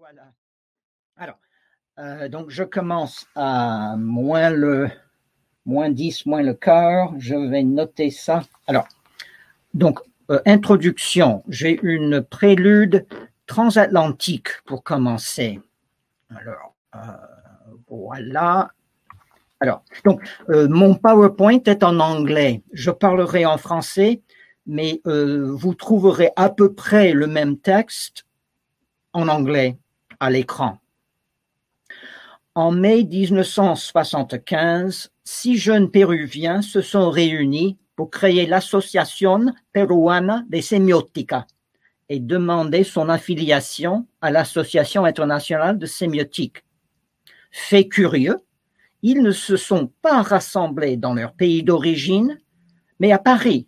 Voilà. Alors, euh, donc je commence à moins le moins 10, moins le quart. Je vais noter ça. Alors, donc, euh, introduction. J'ai une prélude transatlantique pour commencer. Alors, euh, voilà. Alors, donc, mon PowerPoint est en anglais. Je parlerai en français, mais vous trouverez à peu près le même texte en anglais à l'écran. En mai 1975, six jeunes Péruviens se sont réunis pour créer l'Association Peruana de Semiotica et demander son affiliation à l'Association internationale de sémiotique. Fait curieux, ils ne se sont pas rassemblés dans leur pays d'origine, mais à Paris,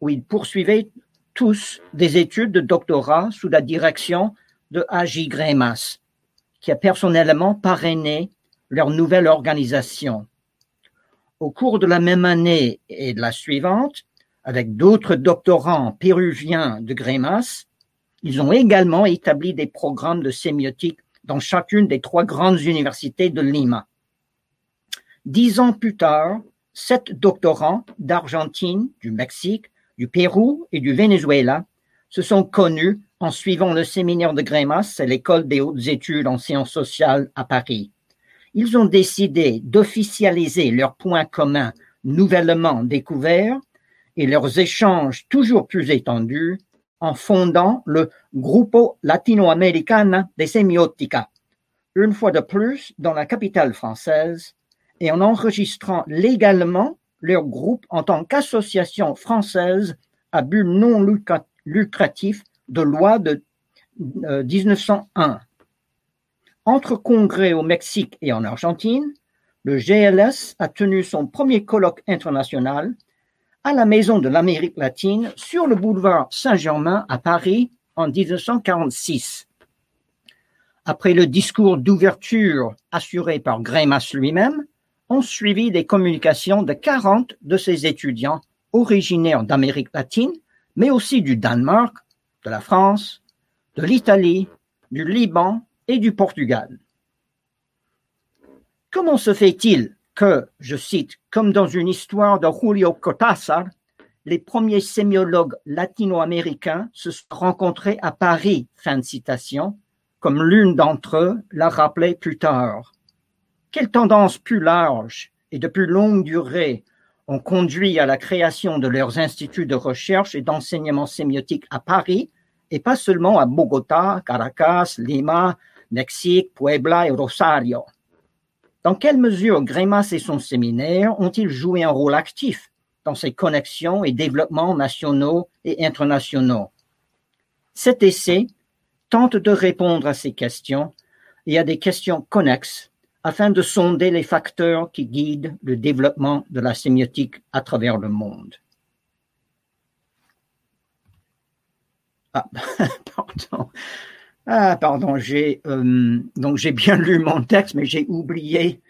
où ils poursuivaient tous des études de doctorat sous la direction de. Grémas, qui a personnellement parrainé leur nouvelle organisation. Au cours de la même année et de la suivante, avec d'autres doctorants péruviens de Grémas, ils ont également établi des programmes de sémiotique dans chacune des trois grandes universités de Lima. Dix ans plus tard, sept doctorants d'Argentine, du Mexique, du Pérou et du Venezuela se sont connus en suivant le séminaire de Grémas à l'école des hautes études en sciences sociales à Paris. Ils ont décidé d'officialiser leurs points communs nouvellement découverts et leurs échanges toujours plus étendus en fondant le Grupo Latinoamericana de Semiotica, une fois de plus dans la capitale française, et en enregistrant légalement leur groupe en tant qu'association française à but non lucratif de loi de 1901. Euh, Entre congrès au Mexique et en Argentine, le GLS a tenu son premier colloque international à la Maison de l'Amérique latine sur le boulevard Saint-Germain à Paris en 1946. Après le discours d'ouverture assuré par Grémas lui-même, ont suivi des communications de 40 de ses étudiants originaires d'Amérique latine, mais aussi du Danemark, de la France, de l'Italie, du Liban et du Portugal. Comment se fait-il que, je cite, comme dans une histoire de Julio Cortázar, les premiers sémiologues latino-américains se sont rencontrés à Paris, fin de citation, comme l'une d'entre eux l'a rappelé plus tard. Quelles tendances plus larges et de plus longue durée ont conduit à la création de leurs instituts de recherche et d'enseignement sémiotique à Paris et pas seulement à Bogota, Caracas, Lima, Mexique, Puebla et Rosario. Dans quelle mesure Grémas et son séminaire ont-ils joué un rôle actif dans ces connexions et développements nationaux et internationaux? Cet essai tente de répondre à ces questions et à des questions connexes afin de sonder les facteurs qui guident le développement de la sémiotique à travers le monde. Ah, pardon. Ah, pardon, j'ai euh, j'ai bien lu mon texte, mais j'ai oublié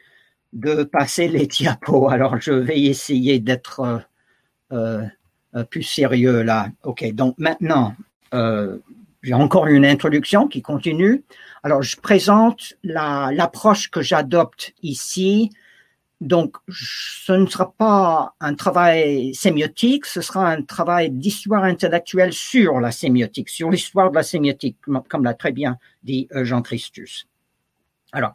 de passer les diapos. Alors, je vais essayer d'être euh, euh, plus sérieux là. Ok, donc maintenant, j'ai encore une introduction qui continue. Alors, je présente l'approche que j'adopte ici donc, ce ne sera pas un travail sémiotique, ce sera un travail d'histoire intellectuelle sur la sémiotique, sur l'histoire de la sémiotique, comme l'a très bien dit euh, Jean Christus. Alors,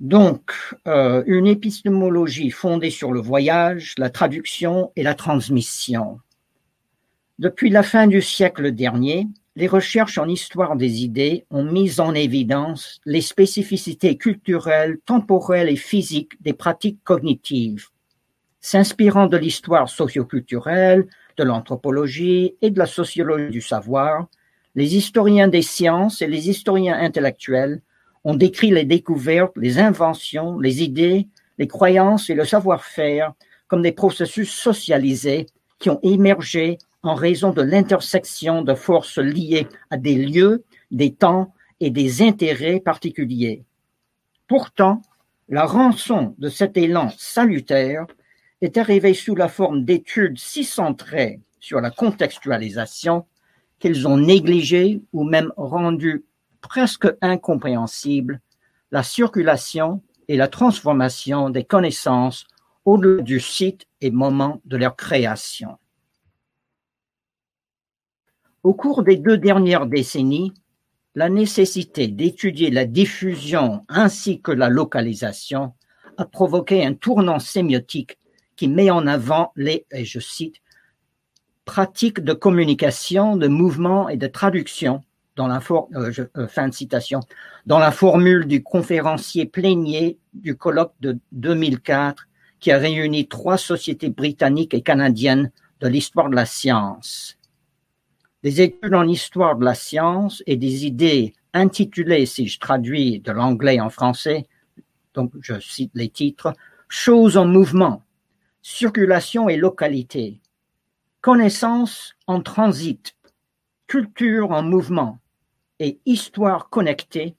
donc, euh, une épistémologie fondée sur le voyage, la traduction et la transmission. Depuis la fin du siècle dernier, les recherches en histoire des idées ont mis en évidence les spécificités culturelles, temporelles et physiques des pratiques cognitives. S'inspirant de l'histoire socioculturelle, de l'anthropologie et de la sociologie du savoir, les historiens des sciences et les historiens intellectuels ont décrit les découvertes, les inventions, les idées, les croyances et le savoir-faire comme des processus socialisés qui ont émergé en raison de l'intersection de forces liées à des lieux, des temps et des intérêts particuliers. Pourtant, la rançon de cet élan salutaire est arrivée sous la forme d'études si centrées sur la contextualisation qu'elles ont négligé ou même rendu presque incompréhensible la circulation et la transformation des connaissances au-delà du site et moment de leur création. Au cours des deux dernières décennies, la nécessité d'étudier la diffusion ainsi que la localisation a provoqué un tournant sémiotique qui met en avant les, et je cite, pratiques de communication, de mouvement et de traduction dans la euh, euh, dans la formule du conférencier plénier du colloque de 2004 qui a réuni trois sociétés britanniques et canadiennes de l'histoire de la science. Des études en histoire de la science et des idées intitulées, si je traduis de l'anglais en français, donc je cite les titres, Choses en mouvement, circulation et localité, connaissance en transit, culture en mouvement et histoire connectée,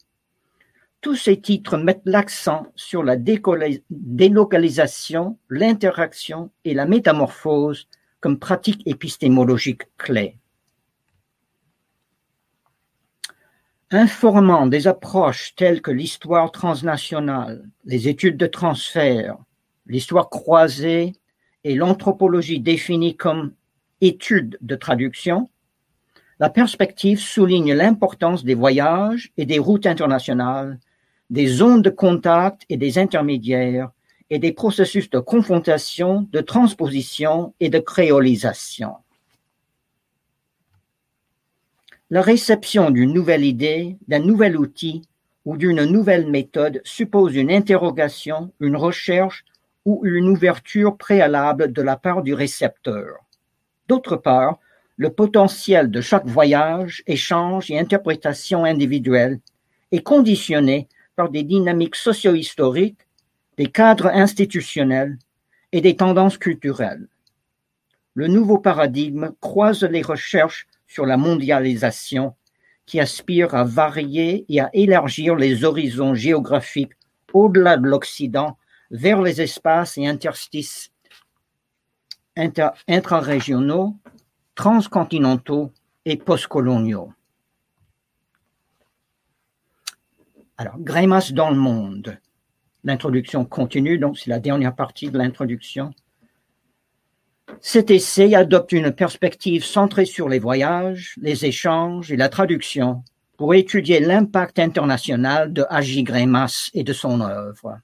tous ces titres mettent l'accent sur la délocalisation, l'interaction et la métamorphose comme pratiques épistémologiques clés. Informant des approches telles que l'histoire transnationale, les études de transfert, l'histoire croisée et l'anthropologie définie comme études de traduction, la perspective souligne l'importance des voyages et des routes internationales, des zones de contact et des intermédiaires, et des processus de confrontation, de transposition et de créolisation. La réception d'une nouvelle idée, d'un nouvel outil ou d'une nouvelle méthode suppose une interrogation, une recherche ou une ouverture préalable de la part du récepteur. D'autre part, le potentiel de chaque voyage, échange et interprétation individuelle est conditionné par des dynamiques socio-historiques, des cadres institutionnels et des tendances culturelles. Le nouveau paradigme croise les recherches sur la mondialisation qui aspire à varier et à élargir les horizons géographiques au-delà de l'Occident vers les espaces et interstices intrarégionaux transcontinentaux et postcoloniaux. Alors, Grémas dans le monde. L'introduction continue, donc c'est la dernière partie de l'introduction. Cet essai adopte une perspective centrée sur les voyages, les échanges et la traduction pour étudier l'impact international de Agi Grémas et de son œuvre.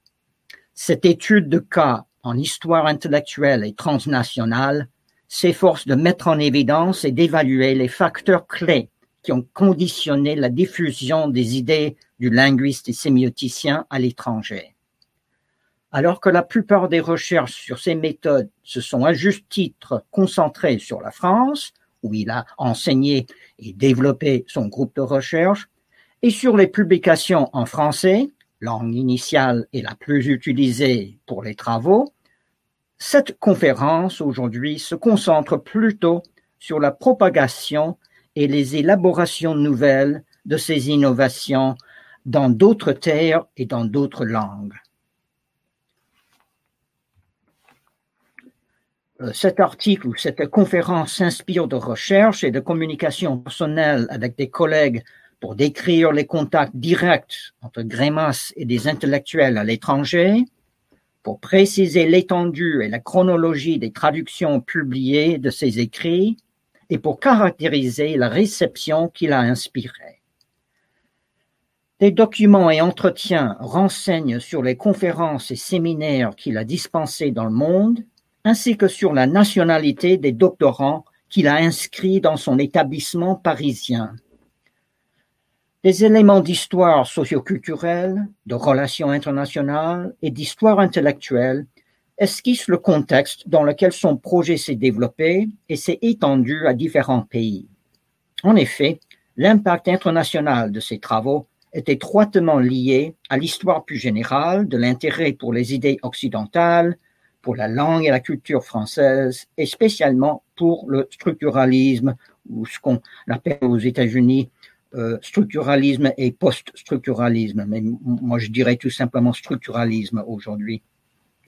Cette étude de cas en histoire intellectuelle et transnationale s'efforce de mettre en évidence et d'évaluer les facteurs clés qui ont conditionné la diffusion des idées du linguiste et sémioticien à l'étranger. Alors que la plupart des recherches sur ces méthodes se sont à juste titre concentrées sur la France, où il a enseigné et développé son groupe de recherche, et sur les publications en français, langue initiale et la plus utilisée pour les travaux, cette conférence aujourd'hui se concentre plutôt sur la propagation et les élaborations nouvelles de ces innovations dans d'autres terres et dans d'autres langues. Cet article ou cette conférence s'inspire de recherches et de communication personnelle avec des collègues pour décrire les contacts directs entre Grémas et des intellectuels à l'étranger, pour préciser l'étendue et la chronologie des traductions publiées de ses écrits et pour caractériser la réception qu'il a inspirée. Des documents et entretiens renseignent sur les conférences et séminaires qu'il a dispensés dans le monde, ainsi que sur la nationalité des doctorants qu'il a inscrits dans son établissement parisien. Des éléments d'histoire socioculturelle, de relations internationales et d'histoire intellectuelle esquissent le contexte dans lequel son projet s'est développé et s'est étendu à différents pays. En effet, l'impact international de ces travaux est étroitement lié à l'histoire plus générale de l'intérêt pour les idées occidentales, pour la langue et la culture française, et spécialement pour le structuralisme, ou ce qu'on appelle aux États-Unis euh, structuralisme et post-structuralisme, mais moi je dirais tout simplement structuralisme aujourd'hui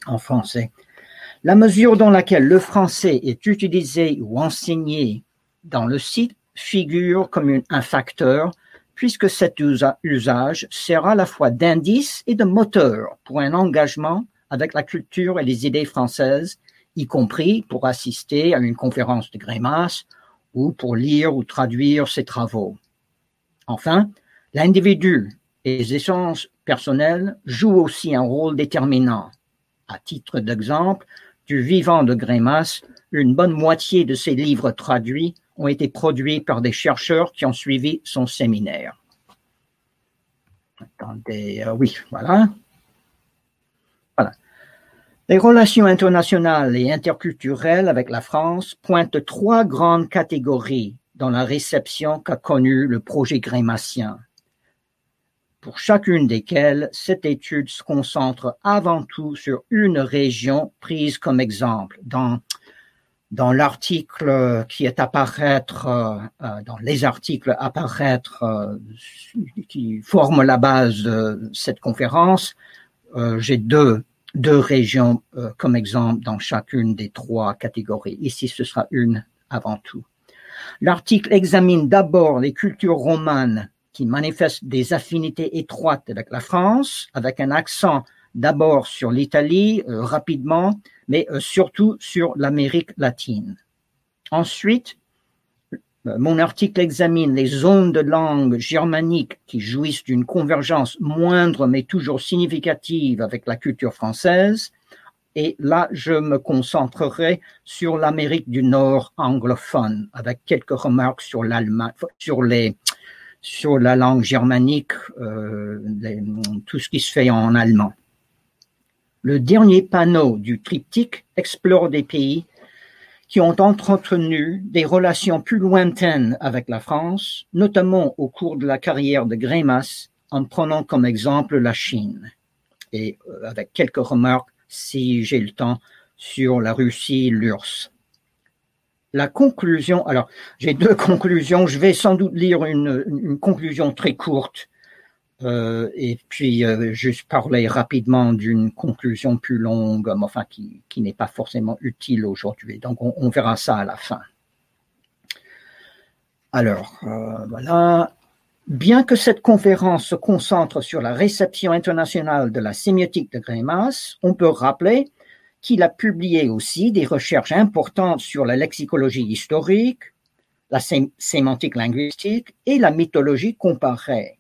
en français. La mesure dans laquelle le français est utilisé ou enseigné dans le site figure comme un facteur, puisque cet usage sert à la fois d'indice et de moteur pour un engagement avec la culture et les idées françaises, y compris pour assister à une conférence de Grémas ou pour lire ou traduire ses travaux. Enfin, l'individu et les essences personnelles jouent aussi un rôle déterminant. À titre d'exemple, du vivant de Grémas, une bonne moitié de ses livres traduits ont été produits par des chercheurs qui ont suivi son séminaire. Attendez, euh, oui, voilà. Les relations internationales et interculturelles avec la France pointent trois grandes catégories dans la réception qu'a connue le projet grémassien, pour chacune desquelles cette étude se concentre avant tout sur une région prise comme exemple. Dans dans l'article qui est euh, euh, dans les articles apparaître euh, qui forment la base de cette conférence, j'ai deux, deux régions comme exemple dans chacune des trois catégories. Ici, ce sera une avant tout. L'article examine d'abord les cultures romanes qui manifestent des affinités étroites avec la France, avec un accent d'abord sur l'Italie, rapidement, mais euh, surtout sur l'Amérique latine. Ensuite, euh, mon article examine les zones de langue germanique qui jouissent d'une convergence moindre mais toujours significative avec la culture française. Et là, je me concentrerai sur l'Amérique du Nord anglophone, avec quelques remarques sur l'Allemagne, sur les, sur la langue germanique, euh, tout ce qui se fait en allemand. Le dernier panneau du triptyque explore des pays qui ont entretenu des relations plus lointaines avec la France, notamment au cours de la carrière de Grémas, en prenant comme exemple la Chine. Et euh, avec quelques remarques, si j'ai le temps, sur la Russie, l'URSS. La conclusion, alors j'ai deux conclusions, je vais sans doute lire une, une conclusion très courte euh, et puis euh, juste parler rapidement d'une conclusion plus longue, enfin qui, qui n'est pas forcément utile aujourd'hui. Donc on, on, verra ça à la fin. Alors euh, voilà. Bien que cette conférence se concentre sur la réception internationale de la sémiotique de Grémas, on peut rappeler qu'il a publié aussi des recherches importantes sur la lexicologie historique, la sémantique linguistique et la mythologie comparée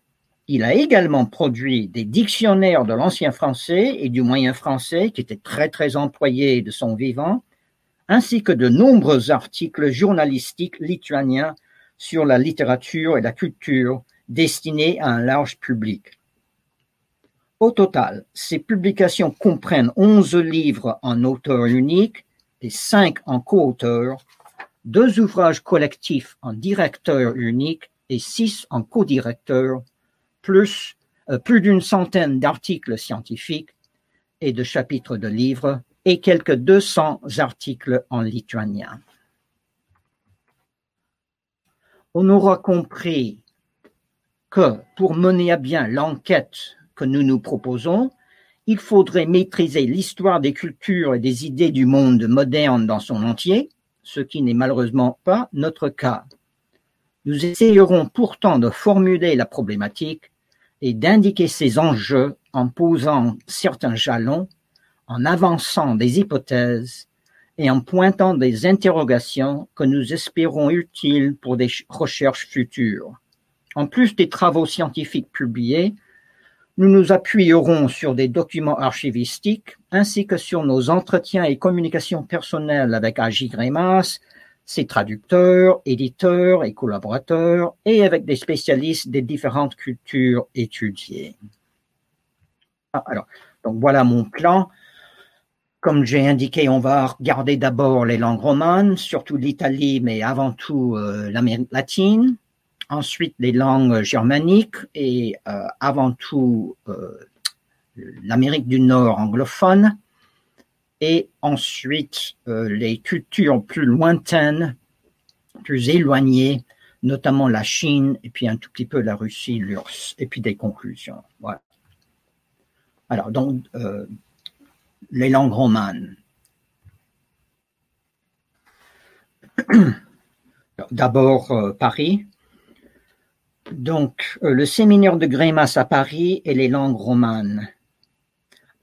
il a également produit des dictionnaires de l'ancien français et du moyen français qui étaient très très employés de son vivant, ainsi que de nombreux articles journalistiques lituaniens sur la littérature et la culture destinés à un large public. Au total, ces publications comprennent 11 livres en auteur unique et 5 en co-auteur, deux ouvrages collectifs en directeur unique et 6 en co-directeur plus, euh, plus d'une centaine d'articles scientifiques et de chapitres de livres et quelques 200 articles en lituanien. On aura compris que pour mener à bien l'enquête que nous nous proposons, il faudrait maîtriser l'histoire des cultures et des idées du monde moderne dans son entier, ce qui n'est malheureusement pas notre cas. Nous essayerons pourtant de formuler la problématique et d'indiquer ses enjeux en posant certains jalons, en avançant des hypothèses et en pointant des interrogations que nous espérons utiles pour des recherches futures. En plus des travaux scientifiques publiés, nous nous appuierons sur des documents archivistiques ainsi que sur nos entretiens et communications personnelles avec Agi Grémas, ses traducteurs, éditeurs et collaborateurs, et avec des spécialistes des différentes cultures étudiées. Ah, alors, donc voilà mon plan. Comme j'ai indiqué, on va regarder d'abord les langues romanes, surtout l'Italie, mais avant tout euh, l'Amérique latine. Ensuite, les langues germaniques et euh, avant tout euh, l'Amérique du Nord anglophone et ensuite euh, les cultures plus lointaines, plus éloignées, notamment la Chine et puis un tout petit peu la Russie, l'URSS, et puis des conclusions. Voilà. Alors donc euh, les langues romanes. D'abord euh, Paris. Donc, le séminaire de Grémas à Paris et les langues romanes.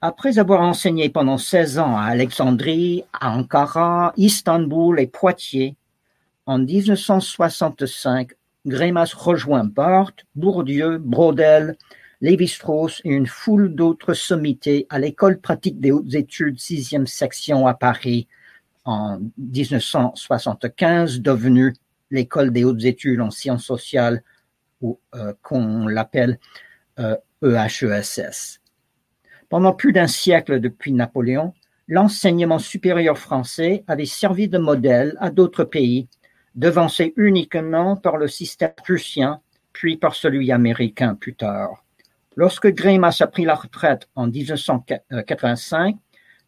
Après avoir enseigné pendant 16 ans à Alexandrie, à Ankara, Istanbul et Poitiers, en 1965, Grémas rejoint Barthes, Bourdieu, Brodel, Lévi-Strauss et une foule d'autres sommités à l'école pratique des hautes études sixième section à Paris en 1975, devenue l'école des hautes études en sciences sociales ou euh, qu'on l'appelle euh, EHESS. Pendant plus d'un siècle depuis Napoléon, l'enseignement supérieur français avait servi de modèle à d'autres pays, devancé uniquement par le système prussien, puis par celui américain plus tard. Lorsque Greimas a pris la retraite en 1985,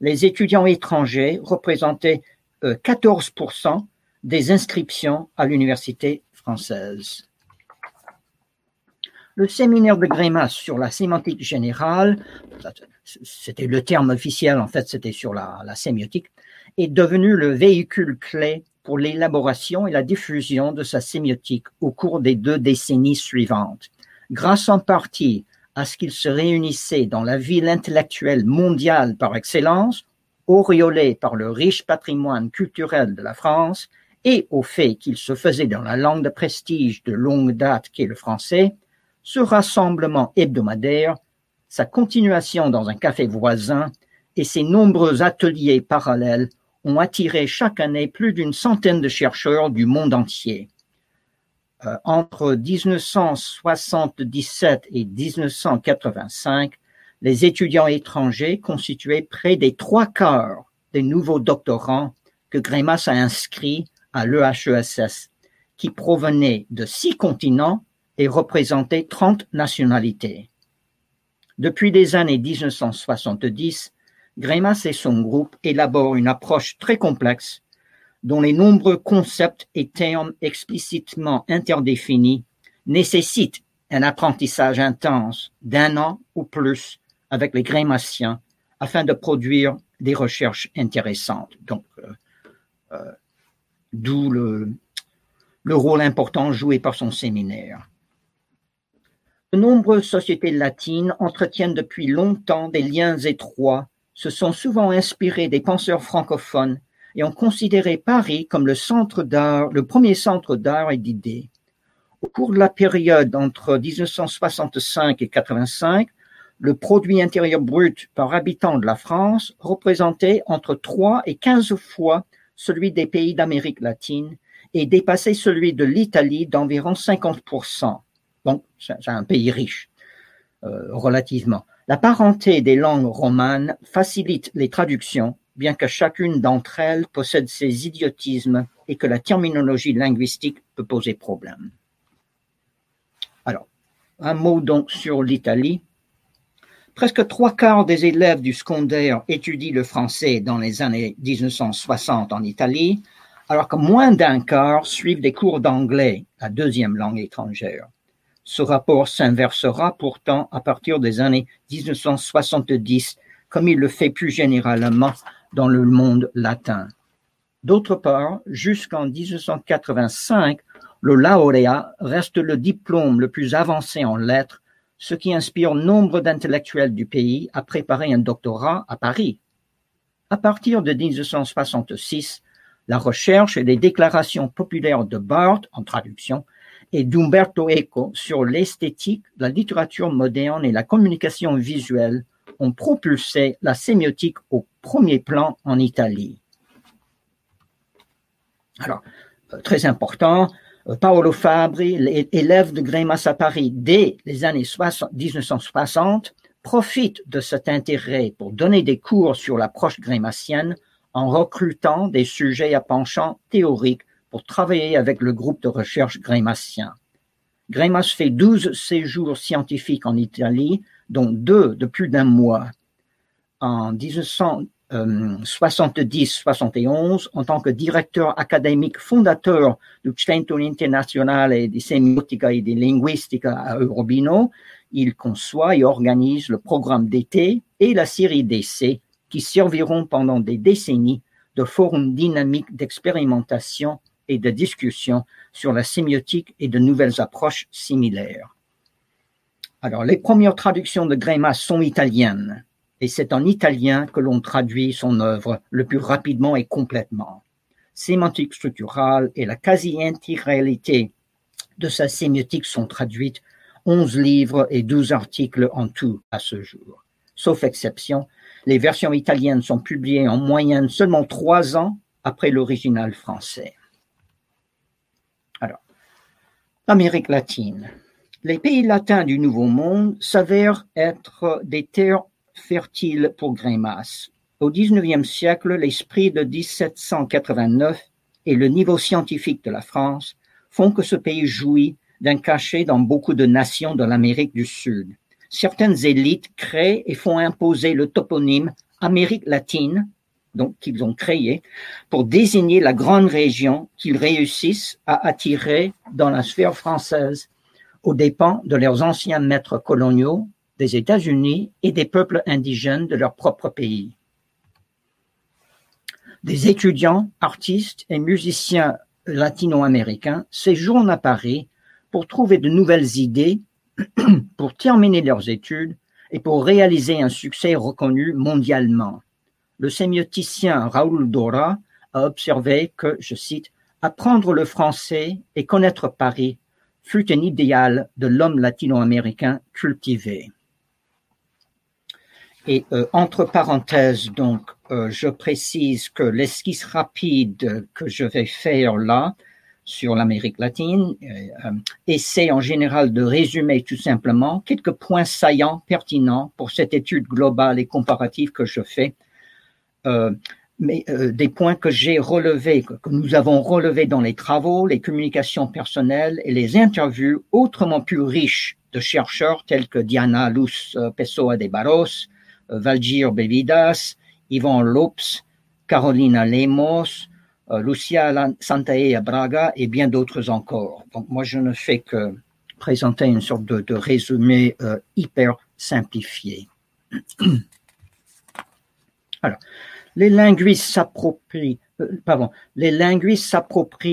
les étudiants étrangers représentaient 14% euh, des inscriptions à l'université française. Le séminaire de Greimas sur la sémantique générale, c'était le terme officiel, en fait, c'était sur la, sémiotique, est devenu le véhicule clé pour l'élaboration et la diffusion de sa sémiotique au cours des deux décennies suivantes, grâce en partie à ce qu'il se réunissait dans la ville intellectuelle mondiale par excellence, auréolé par le riche patrimoine culturel de la France, et au fait qu'il se faisait dans la langue de prestige de longue date qu'est le français, ce rassemblement hebdomadaire, sa continuation dans un café voisin et ses nombreux ateliers parallèles ont attiré chaque année plus d'une centaine de chercheurs du monde entier. Euh, entre 1977 et 1985, les étudiants étrangers constituaient près des trois quarts des nouveaux doctorants que Grémas a inscrits à l'EHESS, qui provenaient de six continents et représentaient 30 nationalités. Depuis les années 1970, Grémas et son groupe élaborent une approche très complexe dont les nombreux concepts et termes explicitement interdéfinis nécessitent un apprentissage intense d'un an ou plus avec les grémassiens afin de produire des recherches intéressantes. Donc, euh, euh, d'où le rôle important joué par son séminaire. De nombreuses sociétés latines entretiennent depuis longtemps des liens étroits, se sont souvent inspirées des penseurs francophones et ont considéré Paris comme le centre d'art, le premier centre d'art et d'idées. Au cours de la période entre 1965 et 85, le produit intérieur brut par habitant de la France représentait entre 3 et 15 fois celui des pays d'Amérique latine et dépassait celui de l'Italie d'environ 50%. Donc, c'est un pays riche, euh, relativement. La parenté des langues romanes facilite les traductions bien que chacune d'entre elles possède ses idiotismes et que la terminologie linguistique peut poser problème. Alors, un mot donc sur l'Italie. Presque trois quarts des élèves du secondaire étudient le français dans les années 1960 en Italie, alors que moins d'un quart suivent des cours d'anglais, la deuxième langue étrangère. Ce rapport s'inversera pourtant à partir des années 1970, comme il le fait plus généralement dans le monde latin. D'autre part, jusqu'en 1985, le lauréat reste le diplôme le plus avancé en lettres, ce qui inspire nombre d'intellectuels du pays à préparer un doctorat à Paris. À partir de 1966, la recherche et les déclarations populaires de Barthes, en traduction, et d'Umberto Eco sur l'esthétique, la littérature moderne et la communication visuelle ont propulsé la sémiotique au premier plan en Italie. Alors, euh, très important, euh, Paolo Fabri, élève de Grémas à Paris dès les années 1960, profite de cet intérêt pour donner des cours sur l'approche grémassienne en recrutant des sujets à penchant théorique pour travailler avec le groupe de recherche grémassien. Grémas fait 12 séjours scientifiques en Italie dont deux de plus d'un mois. En 1970-71, en tant que directeur académique fondateur du Centro Internazionale di Semiotica e di Linguistica à Eurobino, il conçoit et organise le programme d'été et la série d'essais qui serviront pendant des décennies de forum dynamique d'expérimentation et de discussion sur la sémiotique et de nouvelles approches similaires. Alors, les premières traductions de Greimas sont italiennes, et c'est en italien que l'on traduit son œuvre le plus rapidement et complètement. Sémantique structurale et la quasi-intégralité de sa sémiotique sont traduites, 11 livres et 12 articles en tout à ce jour. Sauf exception, les versions italiennes sont publiées en moyenne seulement trois ans après l'original français. Alors, l'Amérique latine. Les pays latins du Nouveau Monde s'avèrent être des terres fertiles pour Grémas. Au XIXe siècle, l'esprit de 1789 et le niveau scientifique de la France font que ce pays jouit d'un cachet dans beaucoup de nations de l'Amérique du Sud. Certaines élites créent et font imposer le toponyme Amérique latine, donc qu'ils ont créé, pour désigner la grande région qu'ils réussissent à attirer dans la sphère française aux dépens de leurs anciens maîtres coloniaux, des États-Unis et des peuples indigènes de leur propre pays. Des étudiants, artistes et musiciens latino-américains séjournent à Paris pour trouver de nouvelles idées, pour terminer leurs études et pour réaliser un succès reconnu mondialement. Le sémioticien Raoul Dora a observé que, je cite, apprendre le français et connaître Paris fut un idéal de l'homme latino-américain cultivé. Et euh, entre parenthèses, donc, euh, je précise que l'esquisse rapide que je vais faire là sur l'Amérique latine euh, essaie en général de résumer tout simplement quelques points saillants, pertinents pour cette étude globale et comparative que je fais mais euh, des points que j'ai relevés, que, nous avons relevés dans les travaux, les communications personnelles et les interviews autrement plus riches de chercheurs tels que Diana Luz euh, Pessoa de Barros, euh, Valgir Bevidas, Yvon Lopes, Carolina Lemos, Lucia Santaella Braga et bien d'autres encore. Donc moi, je ne fais que présenter une sorte de, de résumé hyper simplifié. Alors, les linguistes s'approprient euh, les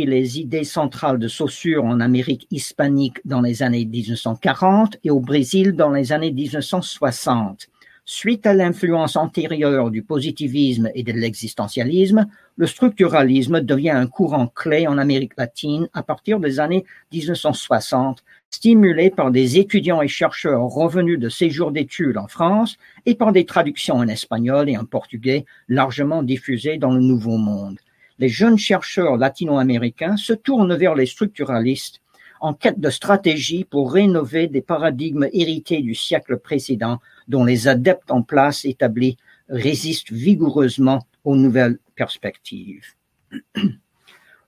les idées centrales de Saussure en Amérique hispanique dans les années 1940 et au Brésil dans les années 1960. Suite à l'influence antérieure du positivisme et de l'existentialisme, le structuralisme devient un courant clé en Amérique latine à partir des années 1960, stimulé par des étudiants et chercheurs revenus de séjours d'études en France et par des traductions en espagnol et en portugais largement diffusées dans le Nouveau Monde. Les jeunes chercheurs latino-américains se tournent vers les structuralistes en quête de stratégie pour rénover des paradigmes hérités du siècle précédent dont les adeptes en place établis résistent vigoureusement aux nouvelles perspectives.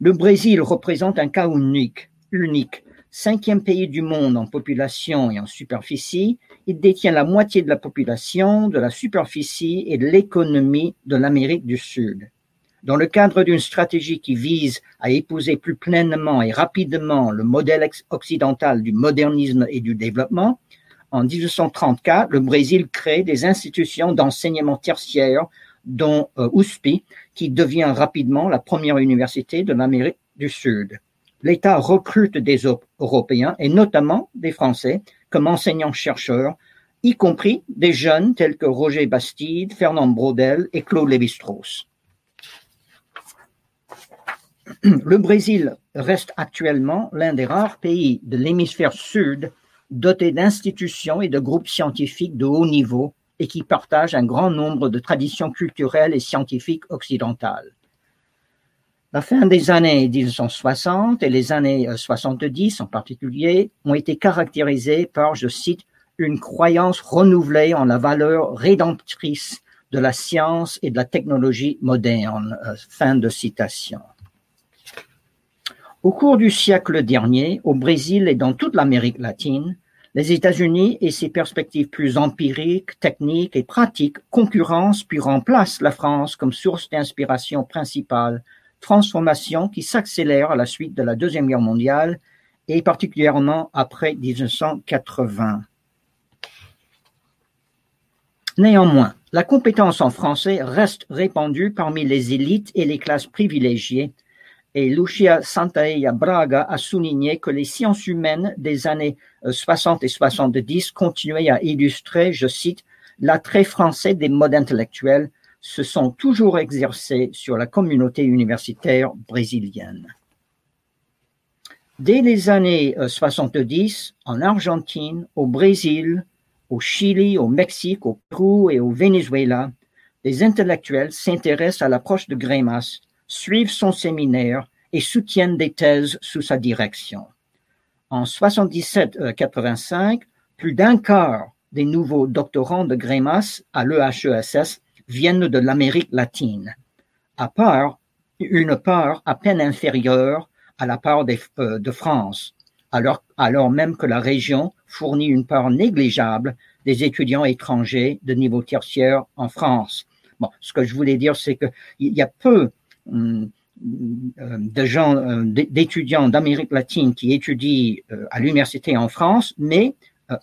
Le Brésil représente un cas unique, unique. Cinquième pays du monde en population et en superficie, il détient la moitié de la population, de la superficie et de l'économie de l'Amérique du Sud. Dans le cadre d'une stratégie qui vise à épouser plus pleinement et rapidement le modèle occidental du modernisme et du développement, en 1834, le Brésil crée des institutions d'enseignement tertiaire, dont euh, USP, qui devient rapidement la première université de l'Amérique du Sud. L'État recrute des Européens, et notamment des Français, comme enseignants-chercheurs, y compris des jeunes tels que Roger Bastide, Fernand Braudel et Claude Lévi-Strauss. Le Brésil reste actuellement l'un des rares pays de l'hémisphère sud doté d'institutions et de groupes scientifiques de haut niveau et qui partagent un grand nombre de traditions culturelles et scientifiques occidentales. La fin des années 1960 et les années 70 en particulier ont été caractérisées par, je cite, une croyance renouvelée en la valeur rédemptrice de la science et de la technologie moderne. Euh, fin de citation. Au cours du siècle dernier, au Brésil et dans toute l'Amérique latine, les États-Unis et ses perspectives plus empiriques, techniques et pratiques concurrencent puis remplacent la France comme source d'inspiration principale, transformation qui s'accélère à la suite de la Deuxième Guerre mondiale et particulièrement après 1980. Néanmoins, la compétence en français reste répandue parmi les élites et les classes privilégiées et Lucia Santaella Braga a souligné que les sciences humaines des années 60 et 70 continuaient à illustrer, je cite, l'attrait français des modes intellectuels se sont toujours exercés sur la communauté universitaire brésilienne. Dès les années 70, en Argentine, au Brésil, au Chili, au Mexique, au Pérou et au Venezuela, des intellectuels s'intéressent à l'approche de Grémas, suivent son séminaire et soutiennent des thèses sous sa direction. En 77-85, plus d'un quart des nouveaux doctorants de Grémas à l'EHESS viennent de l'Amérique latine, à part une part à peine inférieure à la part euh, de France, alors, même que la région fournit une part négligeable des étudiants étrangers de niveau tertiaire en France. Bon, ce que je voulais dire, c'est qu'il y a peu hum, euh, de gens, euh, d'étudiants d'Amérique latine qui étudient à l'université en France, mais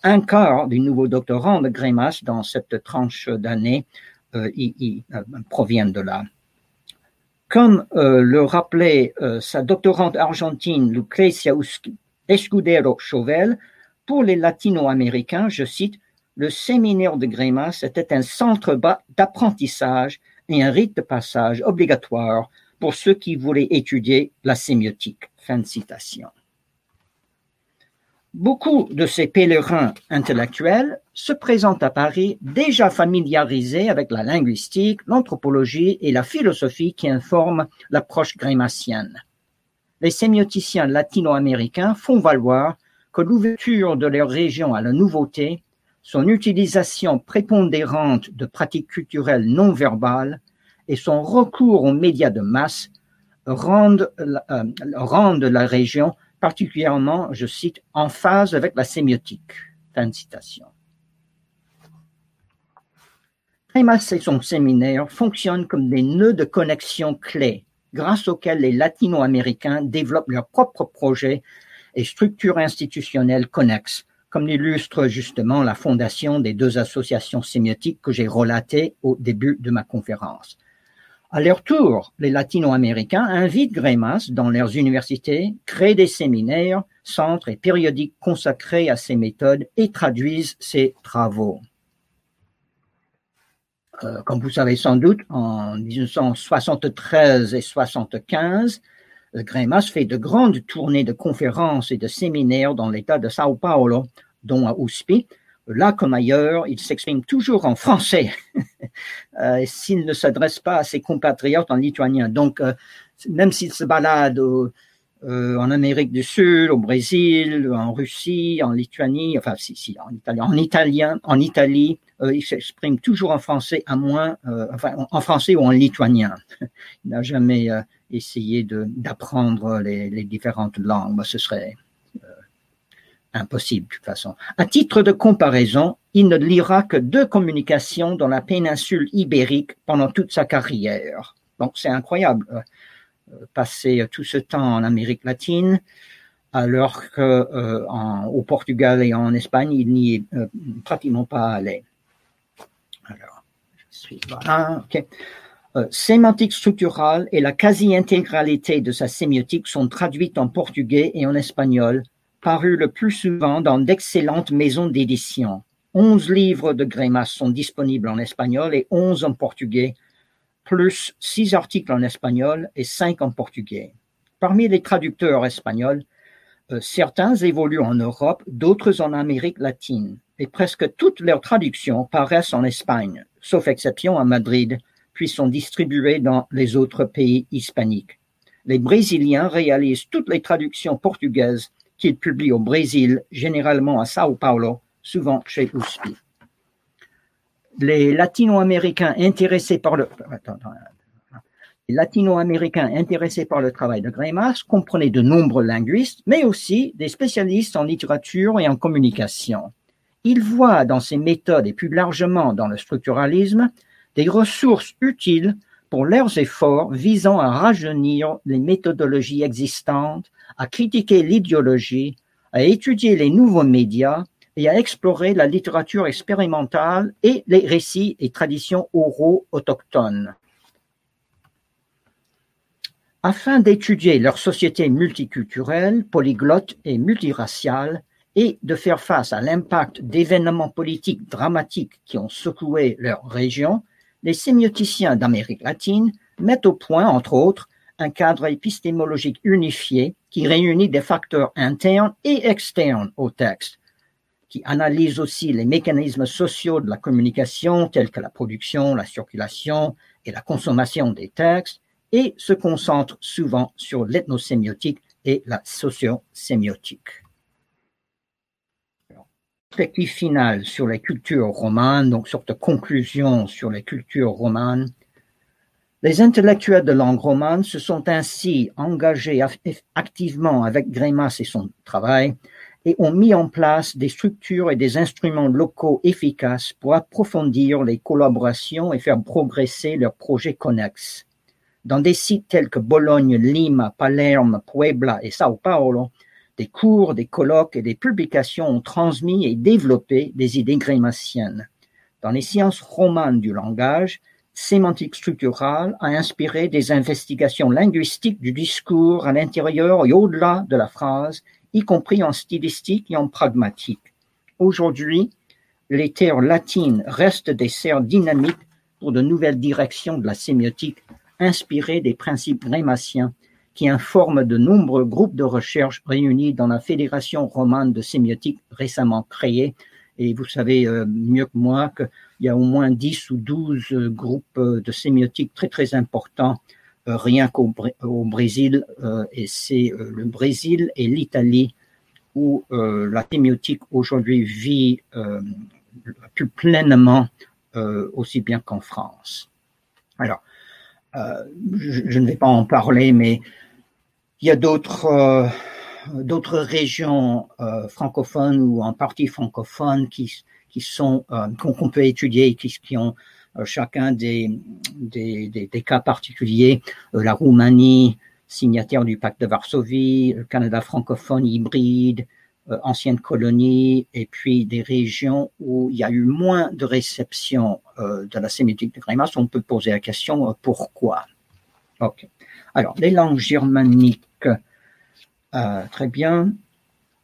un quart des nouveaux doctorants de Grémas dans cette tranche d'années y, proviennent de là. Comme euh, le rappelait euh, sa doctorante argentine Lucrecia Escudero Chauvel, pour les latino-américains, je cite, le séminaire de Grémas était un centre d'apprentissage et un rite de passage obligatoire pour ceux qui voulaient étudier la sémiotique. Fin de citation. Beaucoup de ces pèlerins intellectuels se présentent à Paris déjà familiarisés avec la linguistique, l'anthropologie et la philosophie qui informent l'approche grémassienne. Les sémioticiens latino-américains font valoir que l'ouverture de leur région à la nouveauté, son utilisation prépondérante de pratiques culturelles non verbales et son recours aux médias de masse rendent, euh, rendent la région particulièrement, je cite, en phase avec la sémiotique. Fin de citation. Trémas et son séminaire fonctionnent comme des nœuds de connexion clés grâce auxquels les latino-américains développent leurs propres projets et structures institutionnelles connexes, comme l'illustre justement la fondation des deux associations sémiotiques que j'ai relatées au début de ma conférence. À leur tour, les latino-américains invitent Grémas dans leurs universités, créent des séminaires, centres et périodiques consacrés à ces méthodes et traduisent ses travaux. Euh, comme vous savez sans doute, en 1973 et 75, Grémas fait de grandes tournées de conférences et de séminaires dans l'État de Sao Paulo, dont à Uspi, là comme ailleurs, il s'exprime toujours en français euh, s'il ne s'adresse pas à ses compatriotes en lituanien. Donc, euh, même s'il se balade euh, en Amérique du Sud, au Brésil, en Russie, en Lituanie, enfin, si, si, en italien, en italien, en Italie, il s'exprime toujours en français, à moins, enfin, en français ou en lituanien. Il n'a jamais essayé d'apprendre les, les, différentes langues. Ce serait impossible de toute façon. À titre de comparaison, il ne lira que deux communications dans la péninsule ibérique pendant toute sa carrière. Donc c'est incroyable, euh, euh, passer tout ce temps en Amérique latine, alors que euh, Portugal et en Espagne, il n'y est pratiquement pas allé. Alors, sémantique structurale et la quasi-intégralité de sa sémiotique sont traduites en portugais et en espagnol paru le plus souvent dans d'excellentes maisons d'édition. Onze livres de Grémas sont disponibles en espagnol et onze en portugais, plus six articles en espagnol et cinq en portugais. Parmi les traducteurs espagnols, euh, certains évoluent en Europe, d'autres en Amérique latine, et presque toutes leurs traductions paraissent en Espagne, sauf exception à Madrid, puis sont distribuées dans les autres pays hispaniques. Les Brésiliens réalisent toutes les traductions portugaises qu'il publie au Brésil, généralement à Sao Paulo, souvent chez USPI. Les latino-américains intéressés par le, travail de Greimas comprenaient de nombreux linguistes, mais aussi des spécialistes en littérature et en communication. Ils voient dans ces méthodes et plus largement dans le structuralisme des ressources utiles pour leurs efforts visant à rajeunir les méthodologies existantes à critiquer l'idéologie, à étudier les nouveaux médias et à explorer la littérature expérimentale et les récits et traditions oraux autochtones. afin d'étudier leur société multiculturelle, polyglotte et multiraciale et de faire face à l'impact d'événements politiques dramatiques qui ont secoué leur région, les sémioticiens d'Amérique latine mettent au point, entre autres, un cadre épistémologique unifié qui réunit des facteurs internes et externes au texte, qui analyse aussi les mécanismes sociaux de la communication tels que la production, la circulation et la consommation des textes, et se concentre souvent sur l'ethnosémiotique et la sociosémiotique. Perspective finale sur les cultures romanes, donc sorte de conclusion sur les cultures romanes, les intellectuels de langue romane se sont ainsi engagés activement avec Grémas et son travail et ont mis en place des structures et des instruments locaux efficaces pour approfondir les collaborations et faire progresser leurs projets connexes. Dans des sites tels que Bologne, Lima, Palerme, Puebla et Sao Paulo, des cours, des colloques et des publications ont transmis et développé des idées grémassiennes. Dans les sciences romanes du langage, sémantique structurale a inspiré des investigations linguistiques du discours à l'intérieur et au-delà de la phrase, y compris en stylistique et en pragmatique. Aujourd'hui, les terres latines restent des serres dynamiques pour de nouvelles directions de la sémiotique inspirées des principes grémassiens qui informe de nombreux groupes de recherche réunis dans la Fédération romane de sémiotique récemment créée. Et vous savez euh, mieux que moi qu'il y a au moins 10 ou 12 euh, groupes euh, de sémiotique très très importants, rien qu'au au Brésil, et c'est le Brésil et l'Italie où la sémiotique aujourd'hui vit plus pleinement aussi bien qu'en France. Alors, je, ne vais pas en parler, mais il y a d'autres euh, d'autres régions euh, francophones ou en partie francophones qui qui sont euh, qu'on peut étudier, qui, qui ont chacun des, des, cas particuliers. la Roumanie, signataire du pacte de Varsovie, le Canada francophone hybride, ancienne colonie, et puis des régions où il y a eu moins de réception de la sémétique de Grémas. On peut poser la question pourquoi? Ok. Alors, les langues germaniques euh, très bien.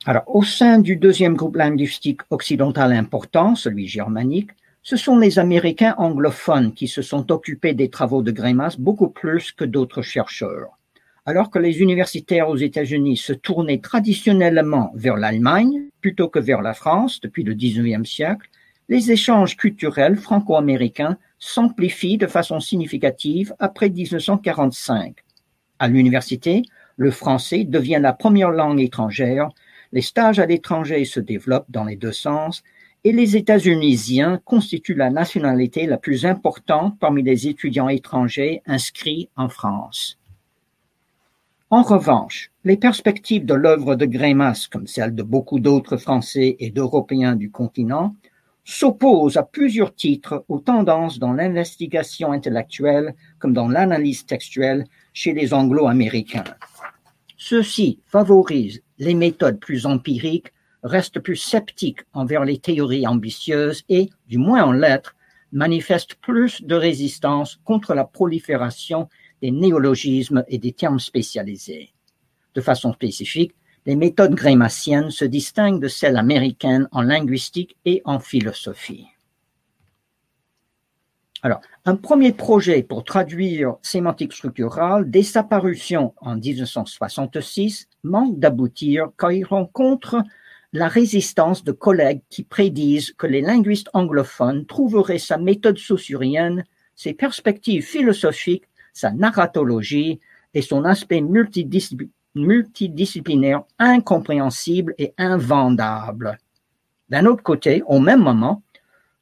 Alors, au sein du deuxième groupe linguistique occidental important, celui germanique, ce sont les Américains anglophones qui se sont occupés des travaux de Grémas beaucoup plus que d'autres chercheurs. Alors que les universitaires aux États-Unis se tournaient traditionnellement vers l'Allemagne plutôt que vers la France depuis le XIXe siècle, les échanges culturels franco-américains s'amplifient de façon significative après 1945. À l'université, le français devient la première langue étrangère, les stages à l'étranger se développent dans les deux sens, et les États-Unisiens constituent la nationalité la plus importante parmi les étudiants étrangers inscrits en France. En revanche, les perspectives de l'œuvre de Grémas, comme celles de beaucoup d'autres Français et d'Européens du continent, s'opposent à plusieurs titres aux tendances dans l'investigation intellectuelle comme dans l'analyse textuelle chez les Anglo-Américains. Ceux-ci favorisent les méthodes plus empiriques, restent plus sceptiques envers les théories ambitieuses et, du moins en lettres, manifestent plus de résistance contre la prolifération des néologismes et des termes spécialisés. De façon spécifique, les méthodes grémassiennes se distinguent de celles américaines en linguistique et en philosophie. Alors, un premier projet pour traduire sémantique structurale, dès sa parution en 1966, manque d'aboutir car il rencontre la résistance de collègues qui prédisent que les linguistes anglophones trouveraient sa méthode saussurienne, ses perspectives philosophiques, sa narratologie et son aspect multidisciplinaire incompréhensible et invendable. D'un autre côté, au même moment,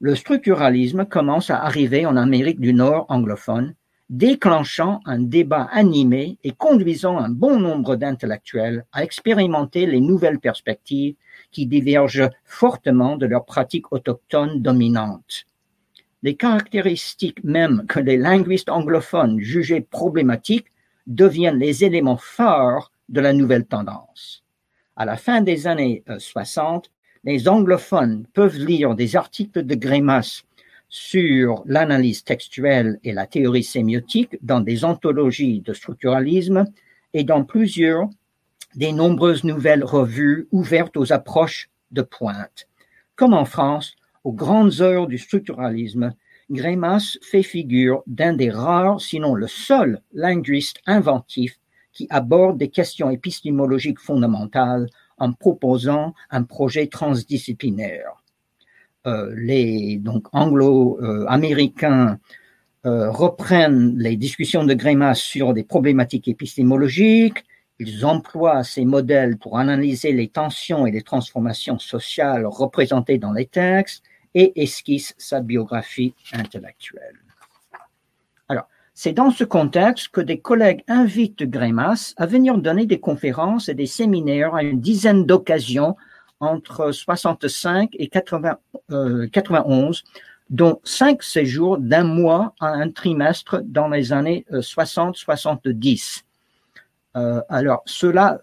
le structuralisme commence à arriver en Amérique du Nord anglophone, déclenchant un débat animé et conduisant un bon nombre d'intellectuels à expérimenter les nouvelles perspectives qui divergent fortement de leurs pratiques autochtones dominantes. Les caractéristiques même que les linguistes anglophones jugeaient problématiques deviennent les éléments phares de la nouvelle tendance. À la fin des années 60, euh, les anglophones peuvent lire des articles de Grémas sur l'analyse textuelle et la théorie sémiotique dans des anthologies de structuralisme et dans plusieurs des nombreuses nouvelles revues ouvertes aux approches de pointe. Comme en France, aux grandes heures du structuralisme, Grémas fait figure d'un des rares, sinon le seul, linguiste inventif qui aborde des questions épistémologiques fondamentales en proposant un projet transdisciplinaire. Euh, les anglo-américains euh, reprennent les discussions de Grémas sur des problématiques épistémologiques. Ils emploient ces modèles pour analyser les tensions et les transformations sociales représentées dans les textes et esquissent sa biographie intellectuelle. C'est dans ce contexte que des collègues invitent Grémas à venir donner des conférences et des séminaires à une dizaine d'occasions entre 65 et 80, 91, euh, dont cinq séjours d'un mois à un trimestre dans les années 60-70. Euh, euh, alors, cela,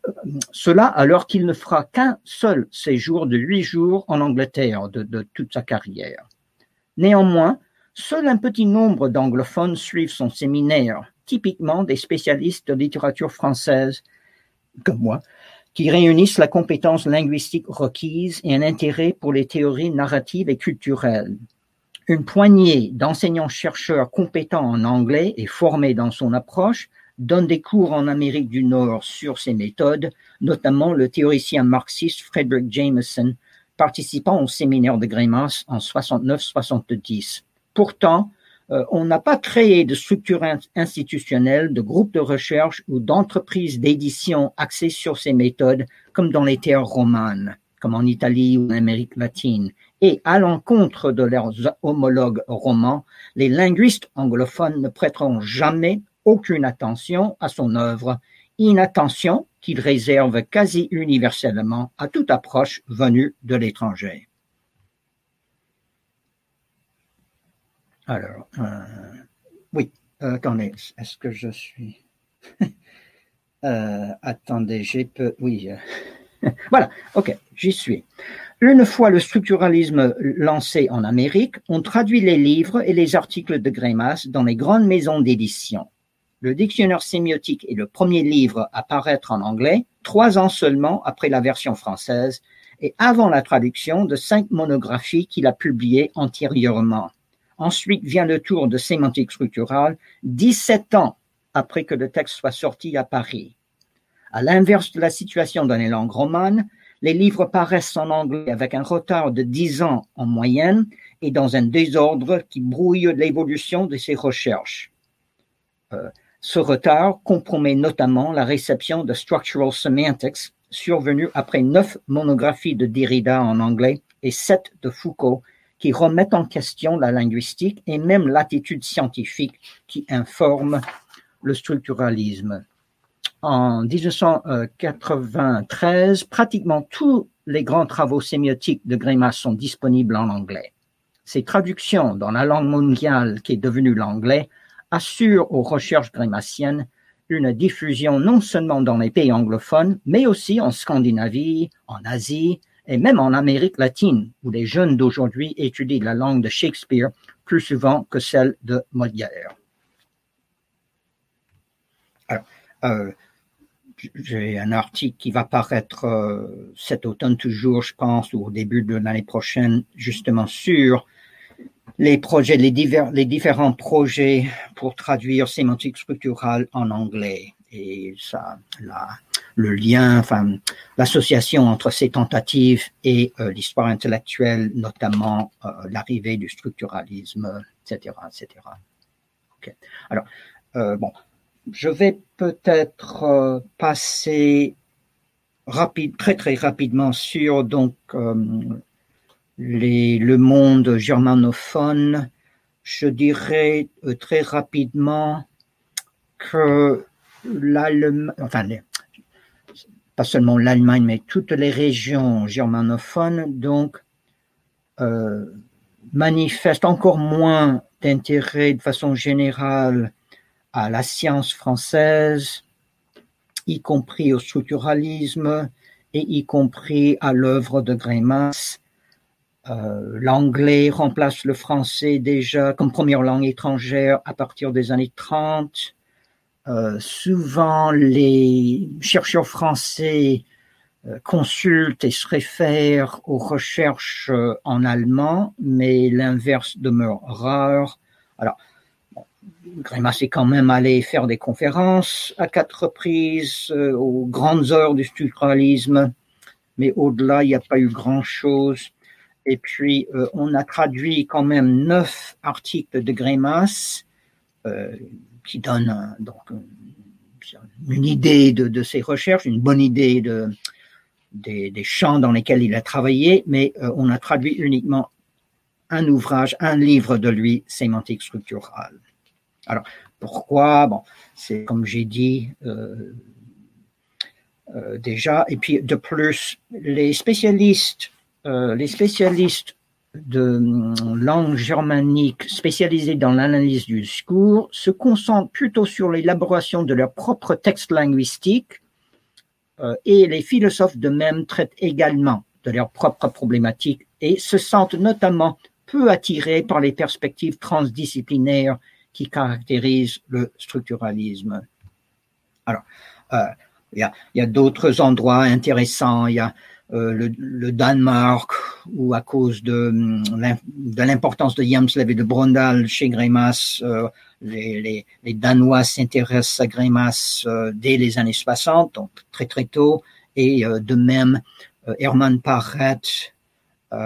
cela alors qu'il ne fera qu'un seul séjour de huit jours en Angleterre de toute sa carrière. Néanmoins, seul un petit nombre d'anglophones suivent son séminaire, typiquement des spécialistes de littérature française, comme moi, qui réunissent la compétence linguistique requise et un intérêt pour les théories narratives et culturelles. Une poignée d'enseignants-chercheurs compétents en anglais et formés dans son approche donnent des cours en Amérique du Nord sur ces méthodes, notamment le théoricien marxiste Frederick Jameson, participant au séminaire de Grémas en 69-70. Pourtant, euh, on n'a pas créé de structure institutionnelle, de groupes de recherche ou d'entreprises d'édition axées sur ces méthodes, comme dans les terres romanes, comme en Italie ou en Amérique latine. Et à l'encontre de leurs homologues romans, les linguistes anglophones ne prêteront jamais aucune attention à son œuvre, inattention qu'ils réservent quasi universellement à toute approche venue de l'étranger. Alors, euh, oui, euh, attendez, est-ce que je suis... euh, attendez, j'ai peu... Oui, voilà, ok, j'y suis. Une fois le structuralisme lancé en Amérique, on traduit les livres et les articles de Grémas dans les grandes maisons d'édition. Le dictionnaire sémiotique est le premier livre à paraître en anglais, trois ans seulement après la version française et avant la traduction de cinq monographies qu'il a publiées antérieurement. Ensuite vient le tour de sémantique structurale, 17 ans après que le texte soit sorti à Paris. À l'inverse de la situation dans les langues romanes, les livres paraissent en anglais avec un retard de 10 ans en moyenne et dans un désordre qui brouille l'évolution de ses recherches. Euh, ce retard compromet notamment la réception de Structural Semantics, survenue après neuf monographies de Derrida en anglais et sept de Foucault qui remettent en question la linguistique et même l'attitude scientifique qui informe le structuralisme. En 1993, pratiquement tous les grands travaux sémiotiques de Grémas sont disponibles en anglais. Ces traductions dans la langue mondiale qui est devenue l'anglais assurent aux recherches grémassiennes une diffusion non seulement dans les pays anglophones, mais aussi en Scandinavie, en Asie et même en Amérique latine, où les jeunes d'aujourd'hui étudient la langue de Shakespeare plus souvent que celle de Molière. Euh, j'ai un article qui va paraître euh, cet automne toujours, je pense, ou au début de l'année prochaine, justement sur les projets, les, divers, les différents projets pour traduire sémantique structurale en anglais et ça, la, le lien, enfin, l'association entre ces tentatives et euh, l'histoire intellectuelle, notamment euh, l'arrivée du structuralisme, etc., etc. Okay. Alors, euh, bon, je vais peut-être passer rapide, très très rapidement sur donc les, le monde germanophone. Je dirais très rapidement que l'Allemagne, enfin, pas seulement l'Allemagne, mais toutes les régions germanophones, donc, euh, manifestent encore moins d'intérêt de façon générale à la science française, y compris au structuralisme et y compris à l'œuvre de Grémas. Euh, l'anglais remplace le français déjà comme première langue étrangère à partir des années 30. Euh, souvent, les chercheurs français euh, consultent et se réfèrent aux recherches en allemand, mais l'inverse demeure rare. Alors, Grémas est quand même allé faire des conférences à quatre reprises aux grandes heures du structuralisme, mais au-delà, il n'y a pas eu grand-chose. Et puis, euh, on a traduit quand même neuf articles de Grémas euh, qui donnent donc une idée de, ses recherches, une bonne idée de, des, champs dans lesquels il a travaillé, mais euh, on a traduit uniquement un ouvrage, un livre de lui, Sémantique structurale. Alors, pourquoi? Bon, c'est comme j'ai dit déjà, et puis de plus, les spécialistes euh, les spécialistes de hum, langue germanique spécialisés dans l'analyse du discours se concentrent plutôt sur l'élaboration de leur propre texte linguistique euh, et les philosophes de même traitent également de leurs propres problématiques et se sentent notamment peu attirés par les perspectives transdisciplinaires qui caractérisent le structuralisme. Alors, euh, il y a, y a d'autres endroits intéressants. Il y a euh, le, le, Danemark, ou à cause de, de l'importance de Jamslev et de Brondal chez Grémas, euh, les, les, les, Danois s'intéressent à Grémas euh, dès les années 60, donc très très tôt, et de même Herman Parret,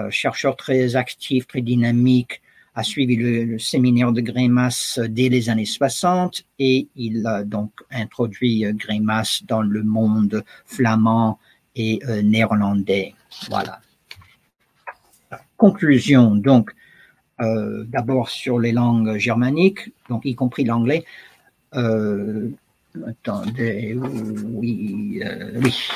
chercheur très actif, très dynamique, a suivi le, le, séminaire de Grémas dès les années 60 et il a donc introduit Grémas dans le monde flamand et euh, néerlandais. Voilà. Conclusion, donc, euh, d'abord sur les langues germaniques, donc y compris l'anglais. Euh, attendez, oui, oui.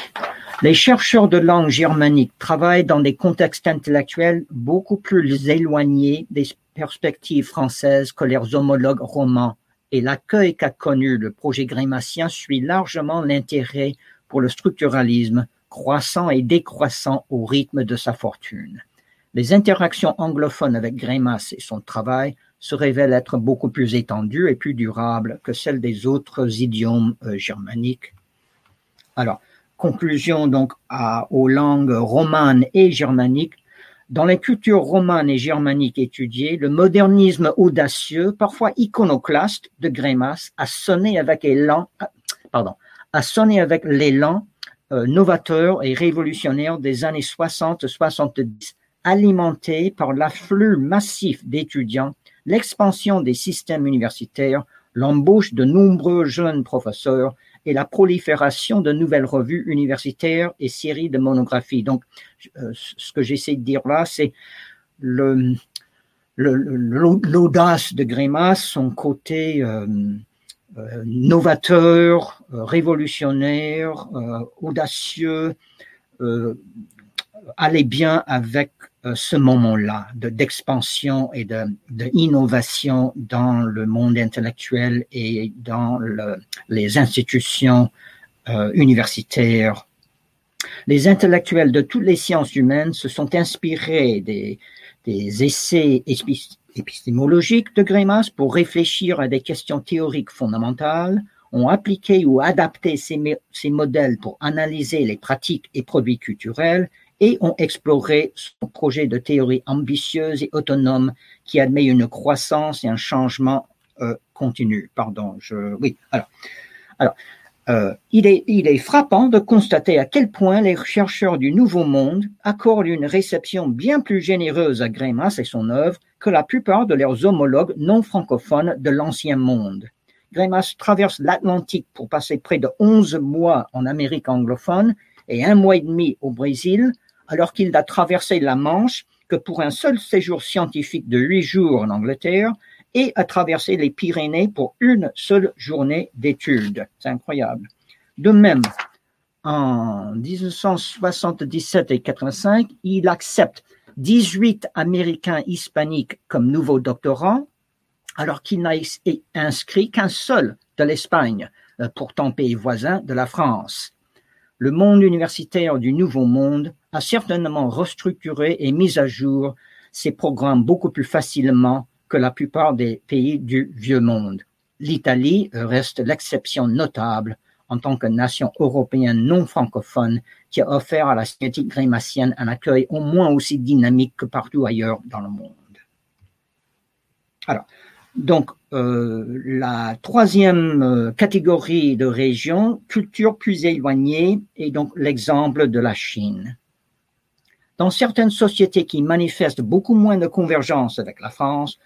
Les chercheurs de langue germanique travaillent dans des contextes intellectuels beaucoup plus éloignés des perspectives françaises que leurs homologues romans, et l'accueil qu'a connu le projet grémassien suit largement l'intérêt pour le structuralisme croissant et décroissant au rythme de sa fortune. Les interactions anglophones avec Grémas et son travail se révèlent être beaucoup plus étendues et plus durables que celles des autres idiomes euh, germaniques. Alors, conclusion donc aux langues romanes et germaniques. Dans les cultures romanes et germaniques étudiées, le modernisme audacieux, parfois iconoclaste de Grémas, a sonné avec l'élan, pardon, a sonné avec l'élan novateur et révolutionnaire des années 60-70, alimenté par l'afflux massif d'étudiants, l'expansion des systèmes universitaires, l'embauche de nombreux jeunes professeurs et la prolifération de nouvelles revues universitaires et séries de monographies. Donc, euh, ce que j'essaie de dire là, c'est le, l'audace de Grémas, son côté euh, euh, novateur, euh, révolutionnaire, euh, audacieux, allait bien avec ce moment-là d'expansion et de, d'innovation dans le monde intellectuel et dans le, les institutions universitaires. Les intellectuels de toutes les sciences humaines se sont inspirés des, des essais épistémologiques de Grémas pour réfléchir à des questions théoriques fondamentales, ont appliqué ou adapté ces, modèles pour analyser les pratiques et produits culturels et ont exploré son projet de théorie ambitieuse et autonome qui admet une croissance et un changement euh, continu. Pardon, je, oui, alors, alors euh, il, est, il est frappant de constater à quel point les chercheurs du Nouveau Monde accordent une réception bien plus généreuse à Grémas et son œuvre que la plupart de leurs homologues non francophones de l'Ancien Monde. Grémas traverse l'Atlantique pour passer près de 11 mois en Amérique anglophone et un mois et demi au Brésil, alors qu'il n'a traversé la Manche que pour un seul séjour scientifique de huit jours en Angleterre et a traversé les Pyrénées pour une seule journée d'études. C'est incroyable. De même, en 1977 et 85, il accepte 18 Américains hispaniques comme nouveaux doctorants, alors qu'il n'a inscrit qu'un seul de l'Espagne, euh, pourtant pays voisin de la France. Le monde universitaire du Nouveau Monde a certainement restructuré et mis à jour ses programmes beaucoup plus facilement que la plupart des pays du vieux monde. L'Italie reste l'exception notable en tant que nation européenne non francophone qui a offert à la cinétique grémassienne un accueil au moins aussi dynamique que partout ailleurs dans le monde. Alors, donc, euh, la troisième euh, catégorie de région, culture plus éloignée, est donc l'exemple de la Chine. Dans certaines sociétés qui manifestent beaucoup moins de convergence avec la France,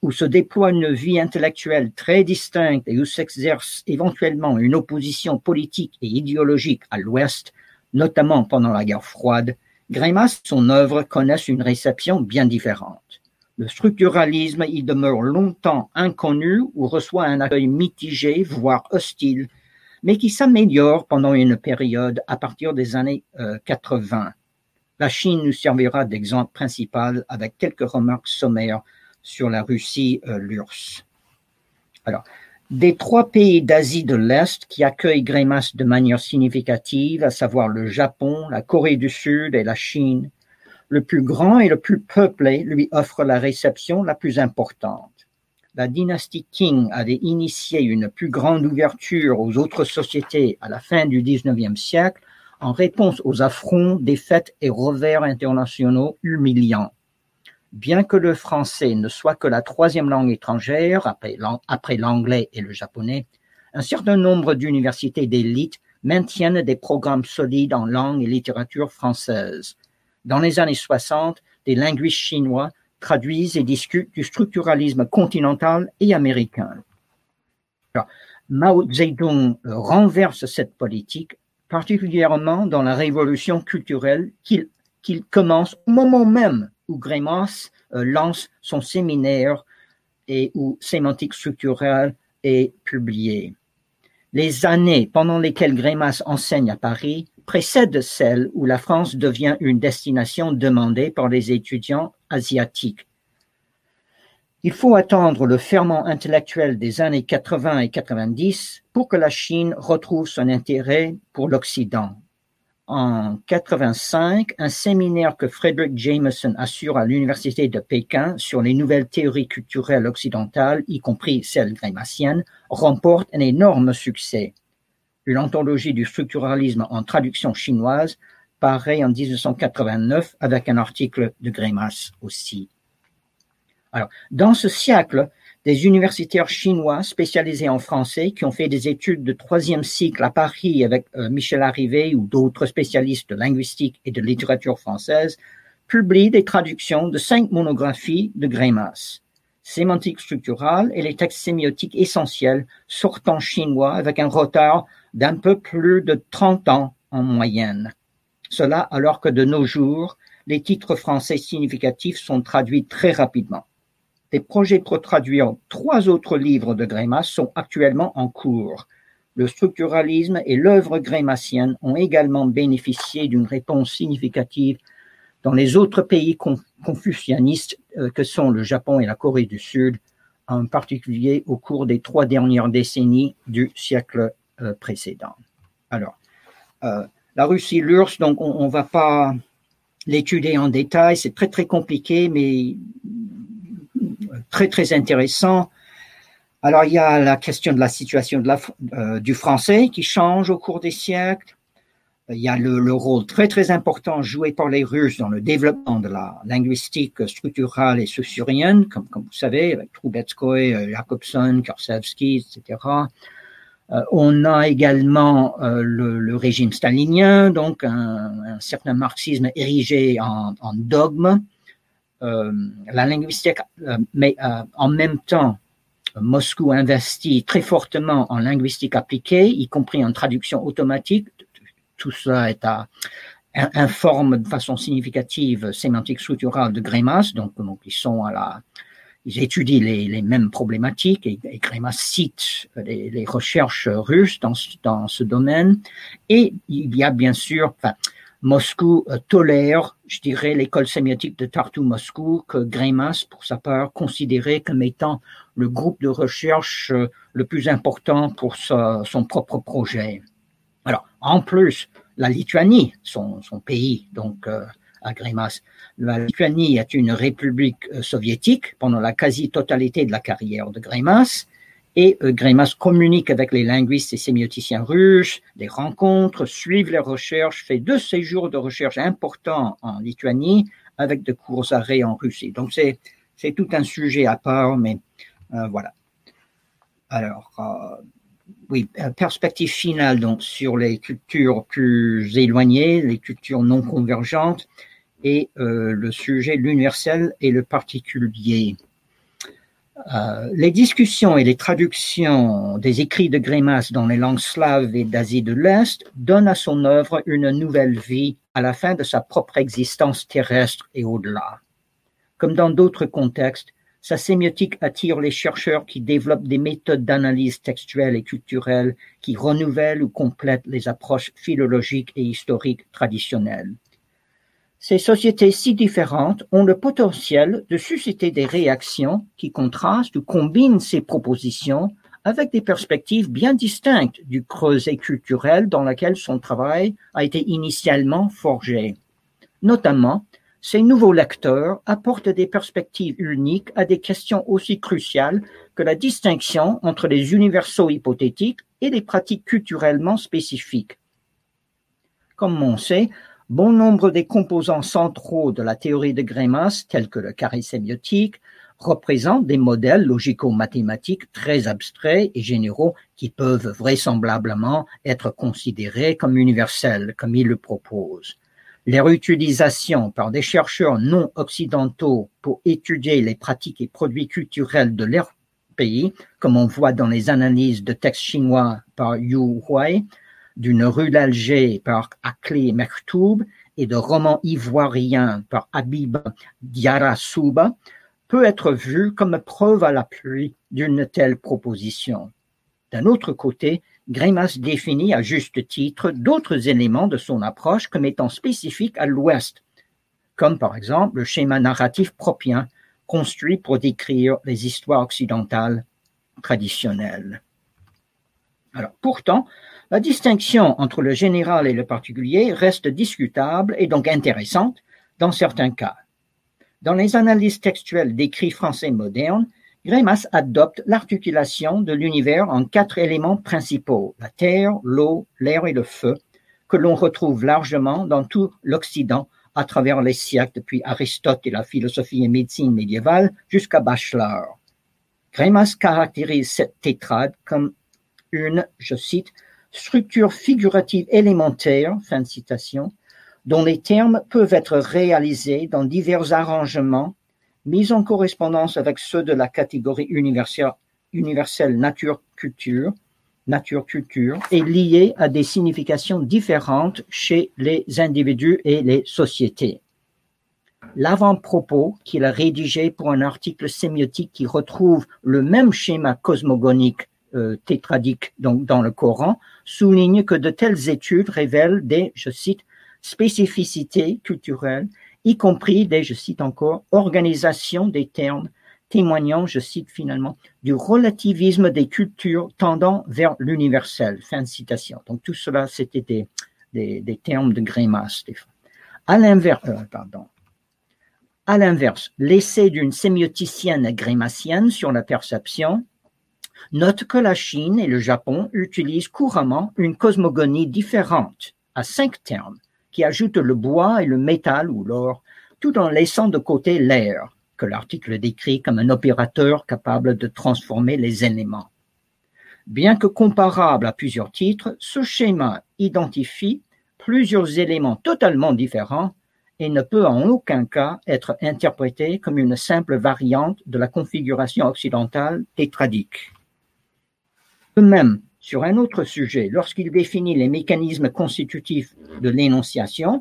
où se déploie une vie intellectuelle très distincte et où s'exerce éventuellement une opposition politique et idéologique à l'Ouest, notamment pendant la guerre froide, Greimas et son œuvre connaissent une réception bien différente. Le structuralisme y demeure longtemps inconnu ou reçoit un accueil mitigé, voire hostile, mais qui s'améliore pendant une période à partir des années 80. La Chine nous servira d'exemple principal avec quelques remarques sommaires sur la Russie, euh, l'URSS. Alors, des trois pays d'Asie de l'Est qui accueillent Grémas de manière significative, à savoir le Japon, la Corée du Sud et la Chine, le plus grand et le plus peuplé lui offre la réception la plus importante. La dynastie Qing avait initié une plus grande ouverture aux autres sociétés à la fin du XIXe siècle en réponse aux affronts, défaites et revers internationaux humiliants bien que le français ne soit que la troisième langue étrangère après l'anglais et le japonais, un certain nombre d'universités d'élite maintiennent des programmes solides en langue et littérature française. Dans les années 60, des linguistes chinois traduisent et discutent du structuralisme continental et américain. Mao Zedong renverse cette politique, particulièrement dans la révolution culturelle qu'il commence au moment même où Grémas euh, lance son séminaire et où Sémantique structurelle est publié. Les années pendant lesquelles Grémas enseigne à Paris précèdent celles où la France devient une destination demandée par les étudiants asiatiques. Il faut attendre le ferment intellectuel des années 80 et 90 pour que la Chine retrouve son intérêt pour l'Occident en 85 un séminaire que Frederick Jameson assure à l'Université de Pékin sur les nouvelles théories culturelles occidentales, y compris celles grémassiennes, remporte un énorme succès. Une anthologie du structuralisme en traduction chinoise paraît en 1989 avec un article de Grémas aussi. Alors, dans ce siècle, des universitaires chinois spécialisés en français qui ont fait des études de troisième cycle à Paris avec euh, Michel Arrivé ou d'autres spécialistes de linguistique et de littérature française publient des traductions de cinq monographies de Grémas. Sémantique structurale et les textes sémiotiques essentiels sortant chinois avec un retard d'un peu plus de 30 ans en moyenne. Cela alors que de nos jours, les titres français significatifs sont traduits très rapidement. Des projets pour traduire trois autres livres de Grémas sont actuellement en cours. Le structuralisme et l'œuvre grémassienne ont également bénéficié d'une réponse significative dans les autres pays confucianistes euh, que sont le Japon et la Corée du Sud, en particulier au cours des trois dernières décennies du siècle euh, précédent. Alors, euh, la Russie, l'URSS, donc on ne va pas l'étudier en détail, c'est très très compliqué, mais très très intéressant. Alors il y a la question de la situation euh, du français qui change au cours des siècles. Il y a le, rôle très très important joué par les Russes dans le développement de la linguistique structurale et saussurienne, comme, comme vous savez, avec Trubetskoy, euh, Jakobson, Korsavsky, etc. Euh, on a également le, régime stalinien, donc un, certain marxisme érigé en, dogme, la linguistique, euh, mais euh, en même temps, Moscou investit très fortement en linguistique appliquée, y compris en traduction automatique. Tout cela est à, informe de façon significative sémantique structurale de Grémas, donc, ils sont à ils étudient les, mêmes problématiques et, et Grémas cite les, recherches russes dans, dans ce domaine. Et il y a bien sûr, Moscou euh, tolère, je dirais, l'école sémiotique de Tartu-Moscou que Greimas, pour sa part, considérait comme étant le groupe de recherche euh, le plus important pour son propre projet. Alors, en plus la Lituanie, son, pays, donc euh, à Grémas. La Lituanie est une république soviétique pendant la quasi-totalité de la carrière de Grémas. Et euh, communique avec les linguistes et sémioticiens russes, des rencontres, suivent les recherches, fait deux séjours de recherche importants en Lituanie avec de courts arrêts en Russie. Donc c'est c'est tout un sujet à part, mais euh, voilà. Alors, euh, oui, euh, perspective finale donc sur les cultures plus éloignées, les cultures non convergentes, et le sujet l'universel et le particulier. Les discussions et les traductions des écrits de Grémas dans les langues slaves et d'Asie de l'Est donnent à son œuvre une nouvelle vie à la fin de sa propre existence terrestre et au-delà. Comme dans d'autres contextes, sa sémiotique attire les chercheurs qui développent des méthodes d'analyse textuelle et culturelle qui renouvellent ou complètent les approches philologiques et historiques traditionnelles. Ces sociétés si différentes ont le potentiel de susciter des réactions qui contrastent ou combinent ces propositions avec des perspectives bien distinctes du creuset culturel dans lequel son travail a été initialement forgé. Notamment, ces nouveaux lecteurs apportent des perspectives uniques à des questions aussi cruciales que la distinction entre les universaux hypothétiques et les pratiques culturellement spécifiques. Comme on sait, bon nombre des composants centraux de la théorie de Grémas, tels que le carré sémiotique, représentent des modèles logico-mathématiques très abstraits et généraux qui peuvent vraisemblablement être considérés comme universels, comme il le propose leur utilisation par des chercheurs non occidentaux pour étudier les pratiques et produits culturels de leur pays, comme on voit dans les analyses de textes chinois par Yu Huai, d'une rue d'Alger par Akli Mektoub et de romans ivoiriens par Habib Diarra Souba, peut être vu comme preuve à l'appui d'une telle proposition. D'un autre côté, Grémas définit à juste titre d'autres éléments de son approche comme étant spécifiques à l'Ouest, comme par exemple le schéma narratif propien construit pour décrire les histoires occidentales traditionnelles. Alors, pourtant, la distinction entre le général et le particulier reste discutable et donc intéressante dans certains cas. Dans les analyses textuelles d'écrits français modernes, Grémas adopte l'articulation de l'univers en quatre éléments principaux, la terre, l'eau, l'air et le feu, que l'on retrouve largement dans tout l'Occident à travers les siècles depuis Aristote et la philosophie et médecine médiévale jusqu'à Bachelard. Grémas caractérise cette tétrade comme une, je cite, structure figurative élémentaire, fin de citation, dont les termes peuvent être réalisés dans divers arrangements mise en correspondance avec ceux de la catégorie universelle, nature-culture, nature-culture, est liée à des significations différentes chez les individus et les sociétés. L'avant-propos qu'il a rédigé pour un article sémiotique qui retrouve le même schéma cosmogonique euh, tétradique dans le Coran souligne que de telles études révèlent des, je cite, spécificités culturelles y compris des, je cite encore, organisations des termes témoignant, je cite finalement, du relativisme des cultures tendant vers l'universel. Fin de citation. Donc tout cela, c'était des, termes de grimace. À l'inverse, euh, pardon. À l'inverse, l'essai d'une sémioticienne grémacienne sur la perception note que la Chine et le Japon utilisent couramment une cosmogonie différente à cinq termes qui ajoute le bois et le métal ou l'or, tout en laissant de côté l'air, que l'article décrit comme un opérateur capable de transformer les éléments. Bien que comparable à plusieurs titres, ce schéma identifie plusieurs éléments totalement différents et ne peut en aucun cas être interprété comme une simple variante de la configuration occidentale tétradique. De même, sur un autre sujet, lorsqu'il définit les mécanismes constitutifs de l'énonciation,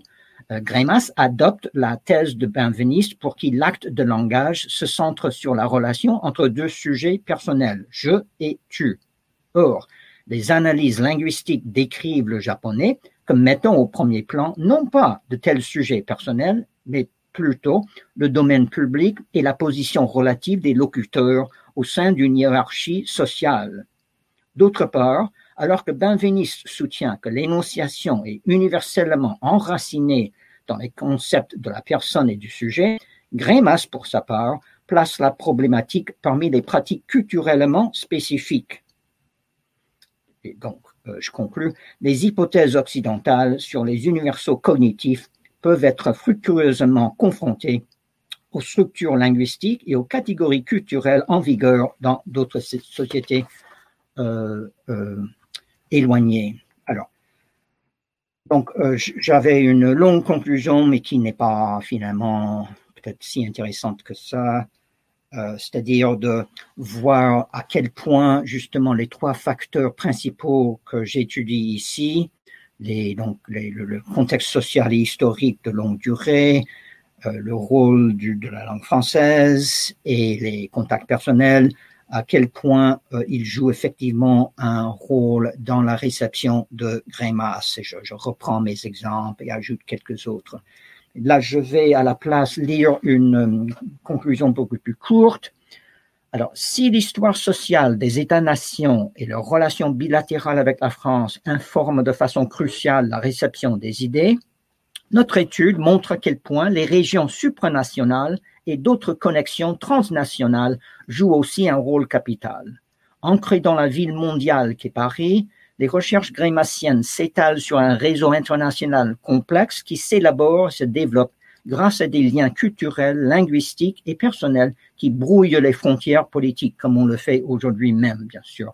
euh, Grémas adopte la thèse de Benveniste pour qui l'acte de langage se centre sur la relation entre deux sujets personnels, je et tu. Or, les analyses linguistiques décrivent le japonais comme mettant au premier plan non pas de tels sujets personnels, mais plutôt le domaine public et la position relative des locuteurs au sein d'une hiérarchie sociale. D'autre part, Alors que Benveniste soutient que l'énonciation est universellement enracinée dans les concepts de la personne et du sujet, Grémas, pour sa part, place la problématique parmi les pratiques culturellement spécifiques. Et donc, euh, je conclus, les hypothèses occidentales sur les universaux cognitifs peuvent être fructueusement confrontées aux structures linguistiques et aux catégories culturelles en vigueur dans d'autres sociétés euh, euh, éloignées. Alors, donc j'avais une longue conclusion, mais qui n'est pas finalement peut-être si intéressante que ça. Euh, c'est-à-dire de voir à quel point justement les trois facteurs principaux que j'étudie ici, les, donc le, contexte social et historique de longue durée, euh, le rôle de la langue française et les contacts personnels, à quel point euh, ils jouent effectivement un rôle dans la réception de Grémas. je, je reprends mes exemples et ajoute quelques autres. Là, je vais à la place lire une euh, conclusion beaucoup plus courte. Alors, si l'histoire sociale des États-nations et leurs relations bilatérales avec la France informent de façon cruciale la réception des idées, notre étude montre à quel point les régions supranationales et d'autres connexions transnationales jouent aussi un rôle capital. Ancrées dans la ville mondiale qu'est Paris, les recherches grémassiennes s'étalent sur un réseau international complexe qui s'élabore et se développe grâce à des liens culturels, linguistiques et personnels qui brouillent les frontières politiques, comme on le fait aujourd'hui même, bien sûr.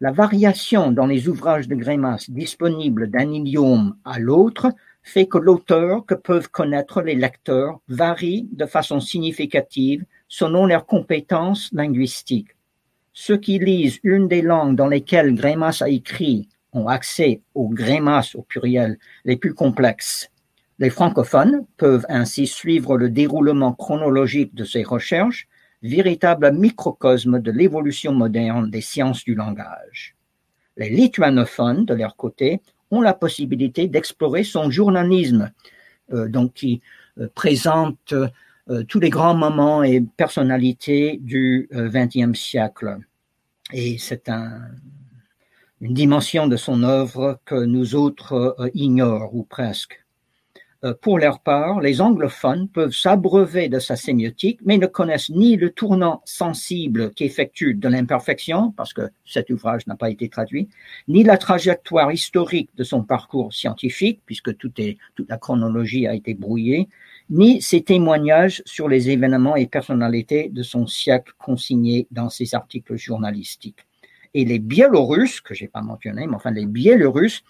La variation dans les ouvrages de Grémas disponibles d'un idiome à l'autre fait que l'auteur que peuvent connaître les lecteurs varie de façon significative selon leurs compétences linguistiques. Ceux qui lisent une des langues dans lesquelles Grémas a écrit ont accès aux Grémas au pluriel les plus complexes. Les francophones peuvent ainsi suivre le déroulement chronologique de ces recherches, véritable microcosme de l'évolution moderne des sciences du langage. Les lituanophones, de leur côté, ont la possibilité d'explorer son journalisme, euh, donc qui euh, présente tous les grands moments et personnalités du XXe euh, siècle. Et c'est un, une dimension de son œuvre que nous autres euh, ignorons, ou presque. Pour leur part, les anglophones peuvent s'abreuver de sa sémiotique, mais ne connaissent ni le tournant sensible qu'effectue de l'imperfection, parce que cet ouvrage n'a pas été traduit, ni la trajectoire historique de son parcours scientifique, puisque toute la chronologie a été brouillée, ni ses témoignages sur les événements et personnalités de son siècle consignés dans ses articles journalistiques. Et les Biélorusses, que j'ai pas mentionné, mais enfin les Biélorusses,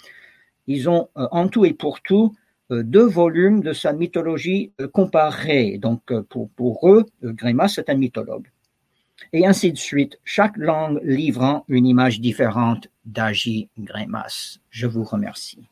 ils ont euh, en tout et pour tout euh, deux volumes de sa mythologie euh, comparée. Donc pour, eux, Grémas c'est un mythologue. Et ainsi de suite, chaque langue livrant une image différente d'Agi Grémas. Je vous remercie.